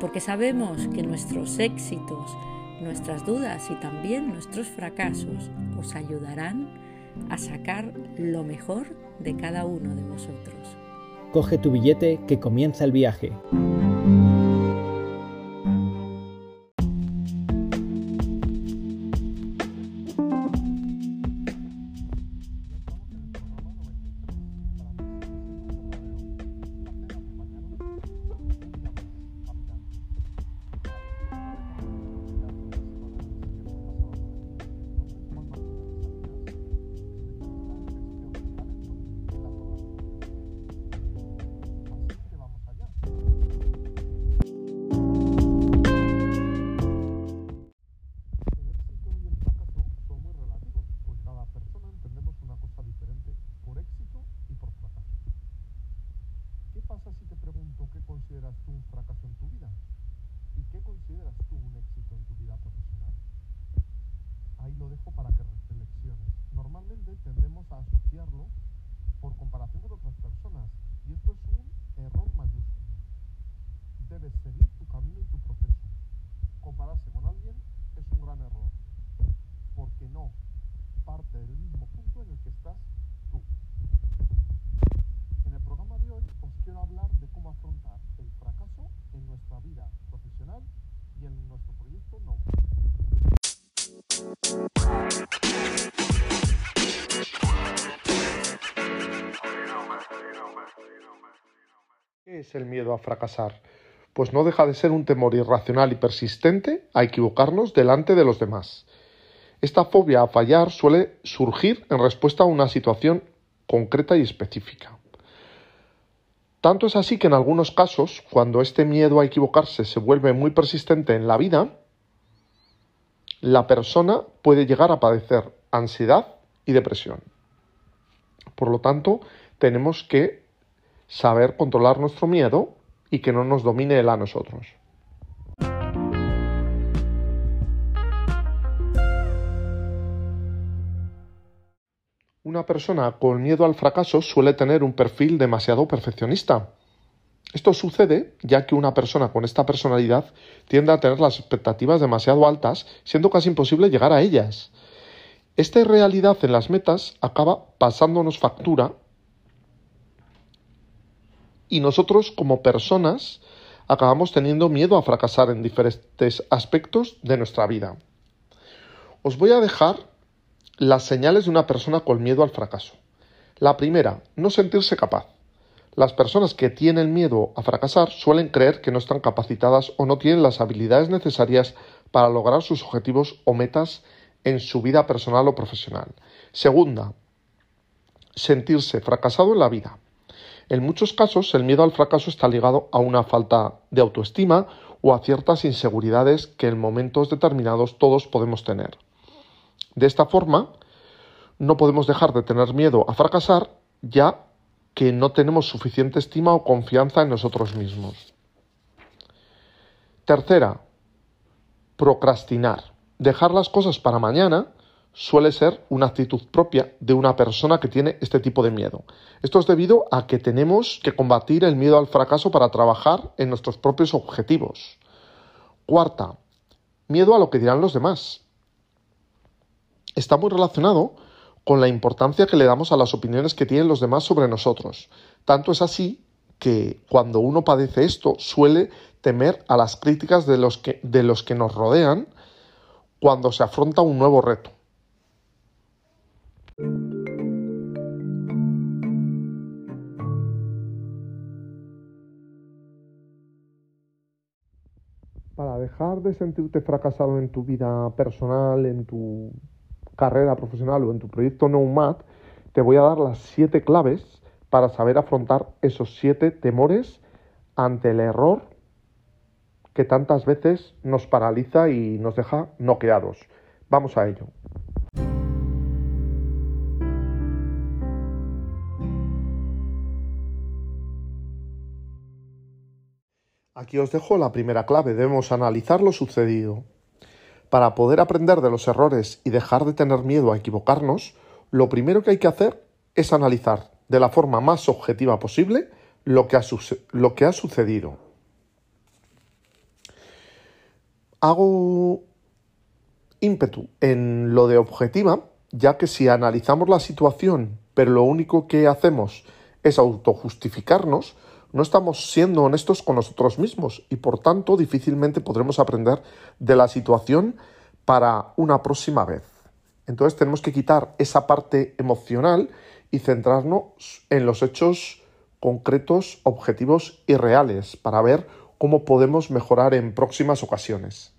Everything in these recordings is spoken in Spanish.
porque sabemos que nuestros éxitos, nuestras dudas y también nuestros fracasos os ayudarán a sacar lo mejor de cada uno de vosotros. Coge tu billete que comienza el viaje. El miedo a fracasar? Pues no deja de ser un temor irracional y persistente a equivocarnos delante de los demás. Esta fobia a fallar suele surgir en respuesta a una situación concreta y específica. Tanto es así que en algunos casos, cuando este miedo a equivocarse se vuelve muy persistente en la vida, la persona puede llegar a padecer ansiedad y depresión. Por lo tanto, tenemos que saber controlar nuestro miedo y que no nos domine él a nosotros. Una persona con miedo al fracaso suele tener un perfil demasiado perfeccionista. Esto sucede ya que una persona con esta personalidad tiende a tener las expectativas demasiado altas, siendo casi imposible llegar a ellas. Esta realidad en las metas acaba pasándonos factura y nosotros como personas acabamos teniendo miedo a fracasar en diferentes aspectos de nuestra vida. Os voy a dejar las señales de una persona con miedo al fracaso. La primera, no sentirse capaz. Las personas que tienen miedo a fracasar suelen creer que no están capacitadas o no tienen las habilidades necesarias para lograr sus objetivos o metas en su vida personal o profesional. Segunda, sentirse fracasado en la vida. En muchos casos, el miedo al fracaso está ligado a una falta de autoestima o a ciertas inseguridades que en momentos determinados todos podemos tener. De esta forma, no podemos dejar de tener miedo a fracasar ya que no tenemos suficiente estima o confianza en nosotros mismos. Tercera, procrastinar. Dejar las cosas para mañana suele ser una actitud propia de una persona que tiene este tipo de miedo. Esto es debido a que tenemos que combatir el miedo al fracaso para trabajar en nuestros propios objetivos. Cuarta, miedo a lo que dirán los demás. Está muy relacionado con la importancia que le damos a las opiniones que tienen los demás sobre nosotros. Tanto es así que cuando uno padece esto suele temer a las críticas de los que, de los que nos rodean cuando se afronta un nuevo reto. Dejar de sentirte fracasado en tu vida personal, en tu carrera profesional o en tu proyecto Nomad, te voy a dar las siete claves para saber afrontar esos siete temores ante el error que tantas veces nos paraliza y nos deja noqueados. Vamos a ello. Aquí os dejo la primera clave. Debemos analizar lo sucedido. Para poder aprender de los errores y dejar de tener miedo a equivocarnos, lo primero que hay que hacer es analizar de la forma más objetiva posible lo que ha, sucedido. Hago ímpetu en lo de objetiva, ya que si analizamos la situación, pero lo único que hacemos es autojustificarnos, no estamos siendo honestos con nosotros mismos y por tanto difícilmente podremos aprender de la situación para una próxima vez. Entonces tenemos que quitar esa parte emocional y centrarnos en los hechos concretos, objetivos y reales para ver cómo podemos mejorar en próximas ocasiones.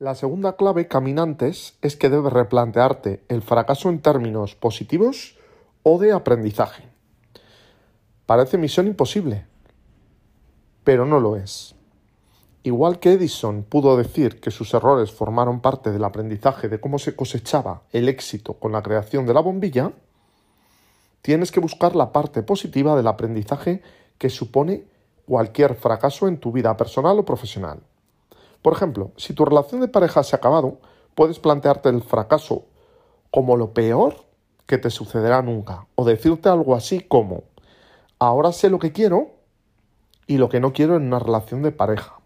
La segunda clave, caminantes, es que debes replantearte el fracaso en términos positivos o de aprendizaje. Parece misión imposible, pero no lo es. Igual que Edison pudo decir que sus errores formaron parte del aprendizaje de cómo se cosechaba el éxito con la creación de la bombilla, tienes que buscar la parte positiva del aprendizaje que supone cualquier fracaso en tu vida personal o profesional. Por ejemplo, si tu relación de pareja se ha acabado, puedes plantearte el fracaso como lo peor que te sucederá nunca, o decirte algo así como, ahora sé lo que quiero y lo que no quiero en una relación de pareja.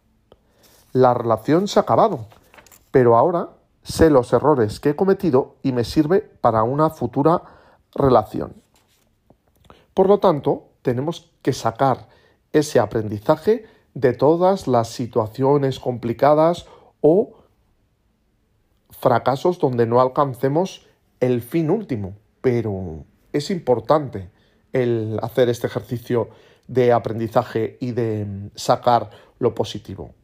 La relación se ha acabado, pero ahora sé los errores que he cometido y me sirve para una futura relación. Por lo tanto, tenemos que sacar ese aprendizaje de todas las situaciones complicadas o fracasos donde no alcancemos el fin último. Pero es importante el hacer este ejercicio de aprendizaje y de sacar lo positivo.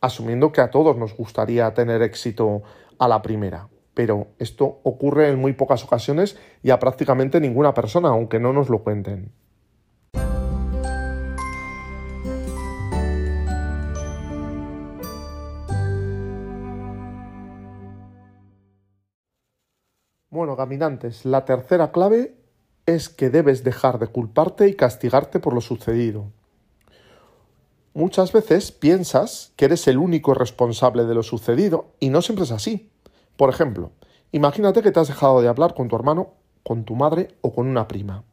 Asumiendo que a todos nos gustaría tener éxito a la primera. Pero esto ocurre en muy pocas ocasiones y a prácticamente ninguna persona, aunque no nos lo cuenten. Bueno, caminantes, la tercera clave es que debes dejar de culparte y castigarte por lo sucedido. Muchas veces piensas que eres el único responsable de lo sucedido y no siempre es así. Por ejemplo, imagínate que te has dejado de hablar con tu hermano, con tu madre o con una prima.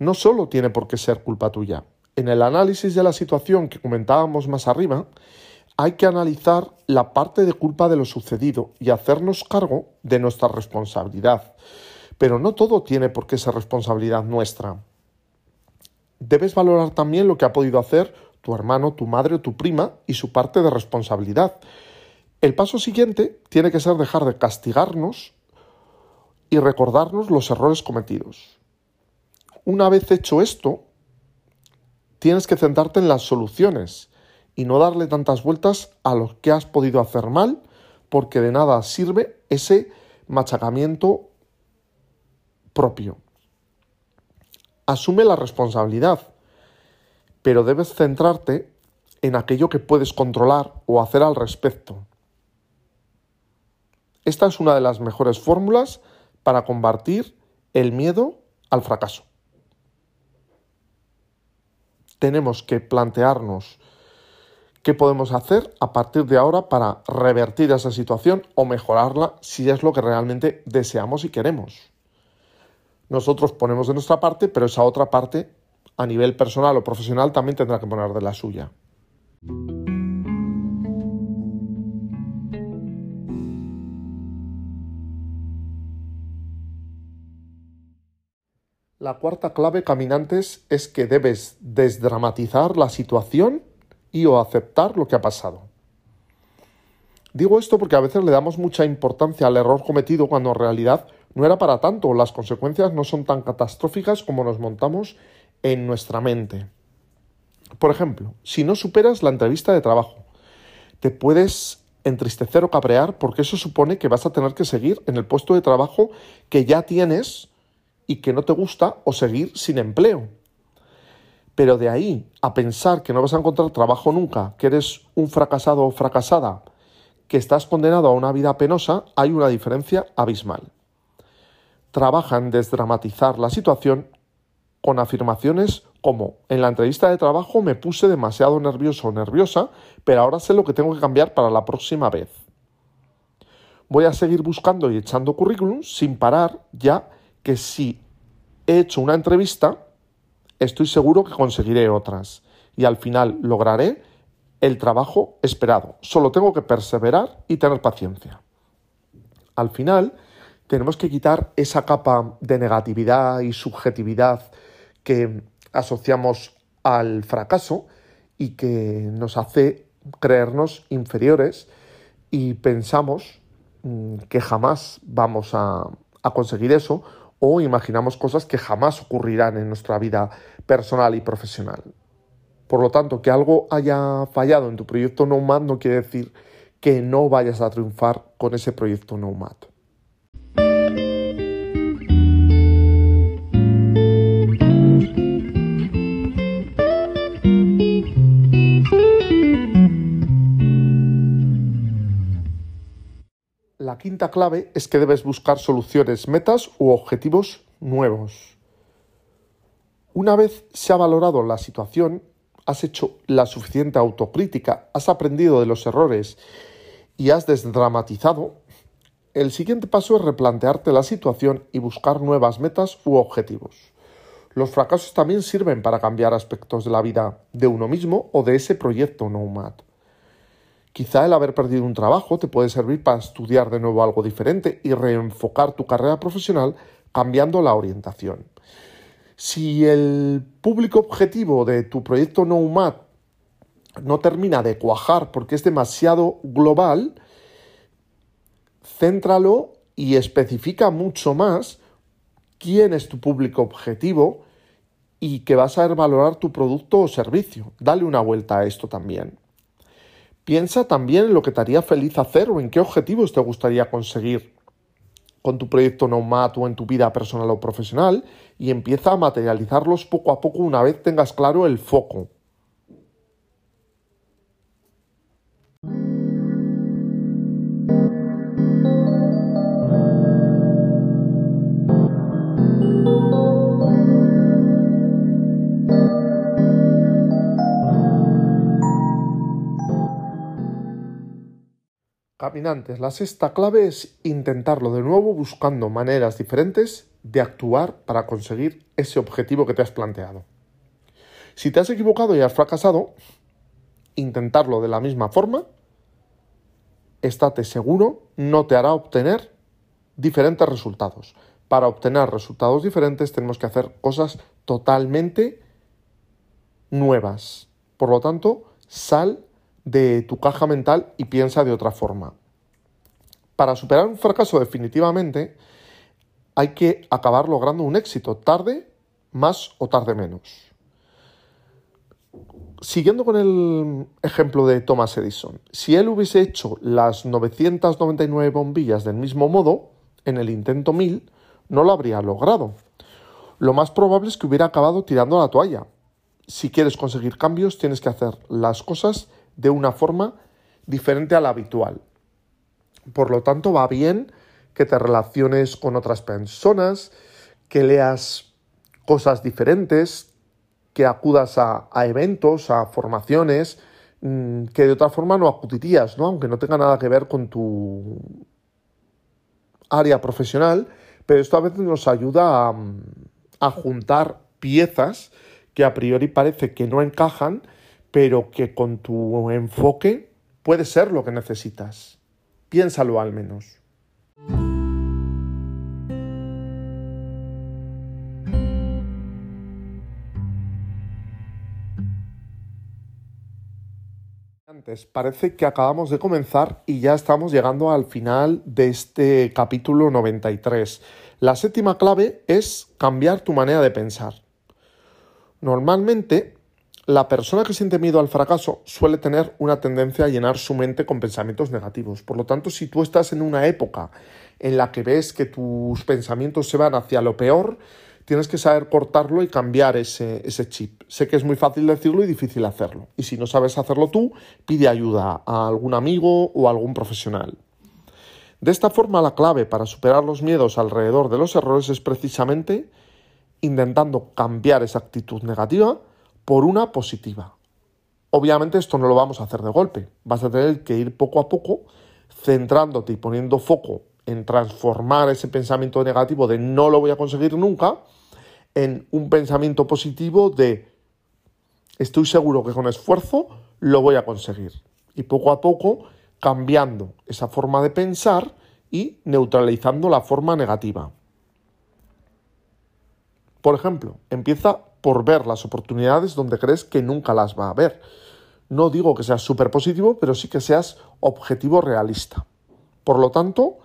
No solo tiene por qué ser culpa tuya. En el análisis de la situación que comentábamos más arriba, hay que analizar la parte de culpa de lo sucedido y hacernos cargo de nuestra responsabilidad. Pero no todo tiene por qué ser responsabilidad nuestra. Debes valorar también lo que ha podido hacer tu hermano, tu madre o tu prima y su parte de responsabilidad. El paso siguiente tiene que ser dejar de castigarnos y recordarnos los errores cometidos. Una vez hecho esto, tienes que centrarte en las soluciones y no darle tantas vueltas a lo que has podido hacer mal, porque de nada sirve ese machacamiento propio. Asume la responsabilidad, pero debes centrarte en aquello que puedes controlar o hacer al respecto. Esta es una de las mejores fórmulas para combatir el miedo al fracaso. Tenemos que plantearnos qué podemos hacer a partir de ahora para revertir esa situación o mejorarla si es lo que realmente deseamos y queremos. Nosotros ponemos de nuestra parte, pero esa otra parte, a nivel personal o profesional, también tendrá que poner de la suya. La cuarta clave, caminantes, es que debes desdramatizar la situación y o aceptar lo que ha pasado. Digo esto porque a veces le damos mucha importancia al error cometido cuando en realidad no era para tanto, las consecuencias no son tan catastróficas como nos montamos en nuestra mente. Por ejemplo, si no superas la entrevista de trabajo, te puedes entristecer o cabrear porque eso supone que vas a tener que seguir en el puesto de trabajo que ya tienes y que no te gusta o seguir sin empleo. Pero de ahí a pensar que no vas a encontrar trabajo nunca, que eres un fracasado o fracasada, que estás condenado a una vida penosa, hay una diferencia abismal. Trabaja en desdramatizar la situación con afirmaciones como en la entrevista de trabajo me puse demasiado nervioso o nerviosa, pero ahora sé lo que tengo que cambiar para la próxima vez. Voy a seguir buscando y echando currículums sin parar, ya que si he hecho una entrevista, estoy seguro que conseguiré otras y al final lograré el trabajo esperado. Solo tengo que perseverar y tener paciencia. Al final, tenemos que quitar esa capa de negatividad y subjetividad que asociamos al fracaso y que nos hace creernos inferiores y pensamos mm, que jamás vamos a, conseguir eso o imaginamos cosas que jamás ocurrirán en nuestra vida personal y profesional. Por lo tanto, que algo haya fallado en tu proyecto Nomad no quiere decir que no vayas a triunfar con ese proyecto Nomad. La quinta clave es que debes buscar soluciones, metas u objetivos nuevos. Una vez se ha valorado la situación, has hecho la suficiente autocrítica, has aprendido de los errores y has desdramatizado, el siguiente paso es replantearte la situación y buscar nuevas metas u objetivos. Los fracasos también sirven para cambiar aspectos de la vida de uno mismo o de ese proyecto Nomad. Quizá el haber perdido un trabajo te puede servir para estudiar de nuevo algo diferente y reenfocar tu carrera profesional cambiando la orientación. Si el público objetivo de tu proyecto Nomad no termina de cuajar porque es demasiado global, céntralo y especifica mucho más quién es tu público objetivo y que vas a valorar tu producto o servicio. Dale una vuelta a esto también. Piensa también en lo que te haría feliz hacer o en qué objetivos te gustaría conseguir con tu proyecto Nomad o en tu vida personal o profesional y empieza a materializarlos poco a poco una vez tengas claro el foco. La sexta clave es intentarlo de nuevo buscando maneras diferentes de actuar para conseguir ese objetivo que te has planteado. Si te has equivocado y has fracasado, intentarlo de la misma forma, estate seguro, no te hará obtener diferentes resultados. Para obtener resultados diferentes tenemos que hacer cosas totalmente nuevas. Por lo tanto, sal de tu caja mental y piensa de otra forma. Para superar un fracaso definitivamente hay que acabar logrando un éxito, tarde más o tarde menos. Siguiendo con el ejemplo de Thomas Edison, si él hubiese hecho las 999 bombillas del mismo modo, en el intento 1000, no lo habría logrado. Lo más probable es que hubiera acabado tirando la toalla. Si quieres conseguir cambios, tienes que hacer las cosas de una forma diferente a la habitual. Por lo tanto, va bien que te relaciones con otras personas, que leas cosas diferentes, que acudas a, eventos, a formaciones, mm, que de otra forma no acudirías, ¿no? aunque no tenga nada que ver con tu área profesional, pero esto a veces nos ayuda a, a juntar piezas que a priori parece que no encajan pero que con tu enfoque puede ser lo que necesitas. Piénsalo al menos. Antes, parece que acabamos de comenzar y ya estamos llegando al final de este capítulo 93. La séptima clave es cambiar tu manera de pensar. Normalmente la persona que siente miedo al fracaso suele tener una tendencia a llenar su mente con pensamientos negativos. Por lo tanto, si tú estás en una época en la que ves que tus pensamientos se van hacia lo peor, tienes que saber cortarlo y cambiar ese, chip. Sé que es muy fácil decirlo y difícil hacerlo. Y si no sabes hacerlo tú, pide ayuda a algún amigo o a algún profesional. De esta forma, la clave para superar los miedos alrededor de los errores es precisamente intentando cambiar esa actitud negativa por una positiva. Obviamente esto no lo vamos a hacer de golpe, vas a tener que ir poco a poco centrándote y poniendo foco en transformar ese pensamiento negativo de no lo voy a conseguir nunca en un pensamiento positivo de estoy seguro que con esfuerzo lo voy a conseguir. Y poco a poco cambiando esa forma de pensar y neutralizando la forma negativa. Por ejemplo, empieza por ver las oportunidades donde crees que nunca las va a ver. No digo que seas súper positivo, pero sí que seas objetivo realista. Por lo tanto,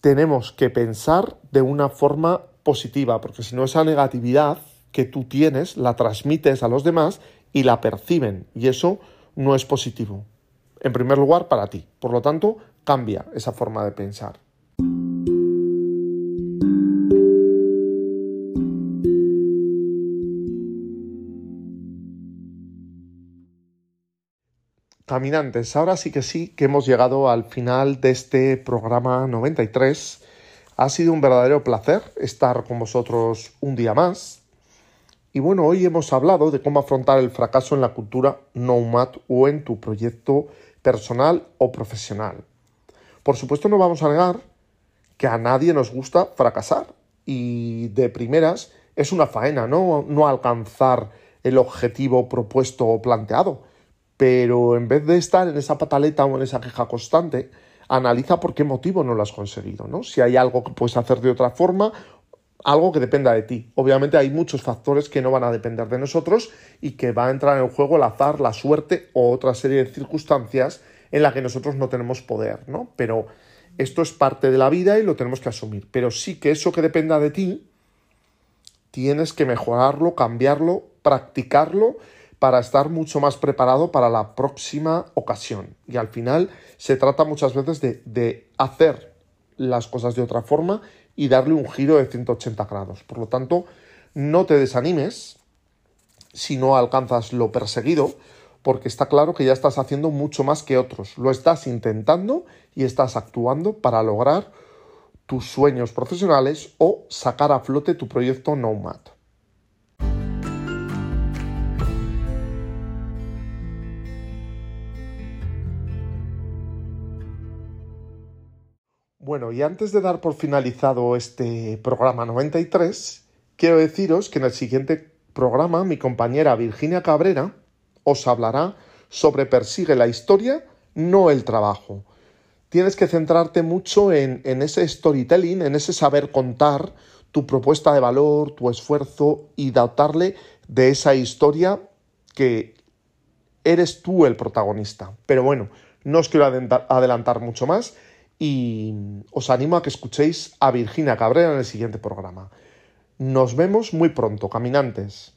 tenemos que pensar de una forma positiva, porque si no esa negatividad que tú tienes la transmites a los demás y la perciben, y eso no es positivo. En primer lugar, para ti. Por lo tanto, cambia esa forma de pensar. Caminantes, ahora sí que sí que hemos llegado al final de este programa 93. Ha sido un verdadero placer estar con vosotros un día más. Y bueno, hoy hemos hablado de cómo afrontar el fracaso en la cultura Nomad o en tu proyecto personal o profesional. Por supuesto no vamos a negar que a nadie nos gusta fracasar y de primeras es una faena, ¿no? No alcanzar el objetivo propuesto o planteado pero en vez de estar en esa pataleta o en esa queja constante, analiza por qué motivo no lo has conseguido, ¿no? Si hay algo que puedes hacer de otra forma, algo que dependa de ti. Obviamente hay muchos factores que no van a depender de nosotros y que va a entrar en juego el azar, la suerte o otra serie de circunstancias en las que nosotros no tenemos poder, ¿no? Pero esto es parte de la vida y lo tenemos que asumir. Pero sí que eso que dependa de ti, tienes que mejorarlo, cambiarlo, practicarlo para estar mucho más preparado para la próxima ocasión. Y al final se trata muchas veces de, hacer las cosas de otra forma y darle un giro de 180 grados. Por lo tanto, no te desanimes si no alcanzas lo perseguido, porque está claro que ya estás haciendo mucho más que otros. Lo estás intentando y estás actuando para lograr tus sueños profesionales o sacar a flote tu proyecto Nomad. Bueno, y antes de dar por finalizado este programa 93, quiero deciros que en el siguiente programa mi compañera Virginia Cabrera os hablará sobre persigue la historia, no el trabajo. Tienes que centrarte mucho en, en ese storytelling, en ese saber contar tu propuesta de valor, tu esfuerzo y dotarle de esa historia que eres tú el protagonista. Pero bueno, no os quiero adelantar mucho más y os animo a que escuchéis a Virginia Cabrera en el siguiente programa. Nos vemos muy pronto, caminantes.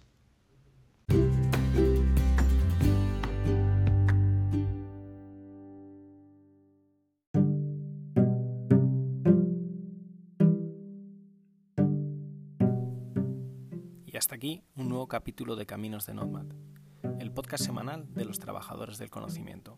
Y hasta aquí un nuevo capítulo de Caminos de Nomad, el podcast semanal de los trabajadores del conocimiento.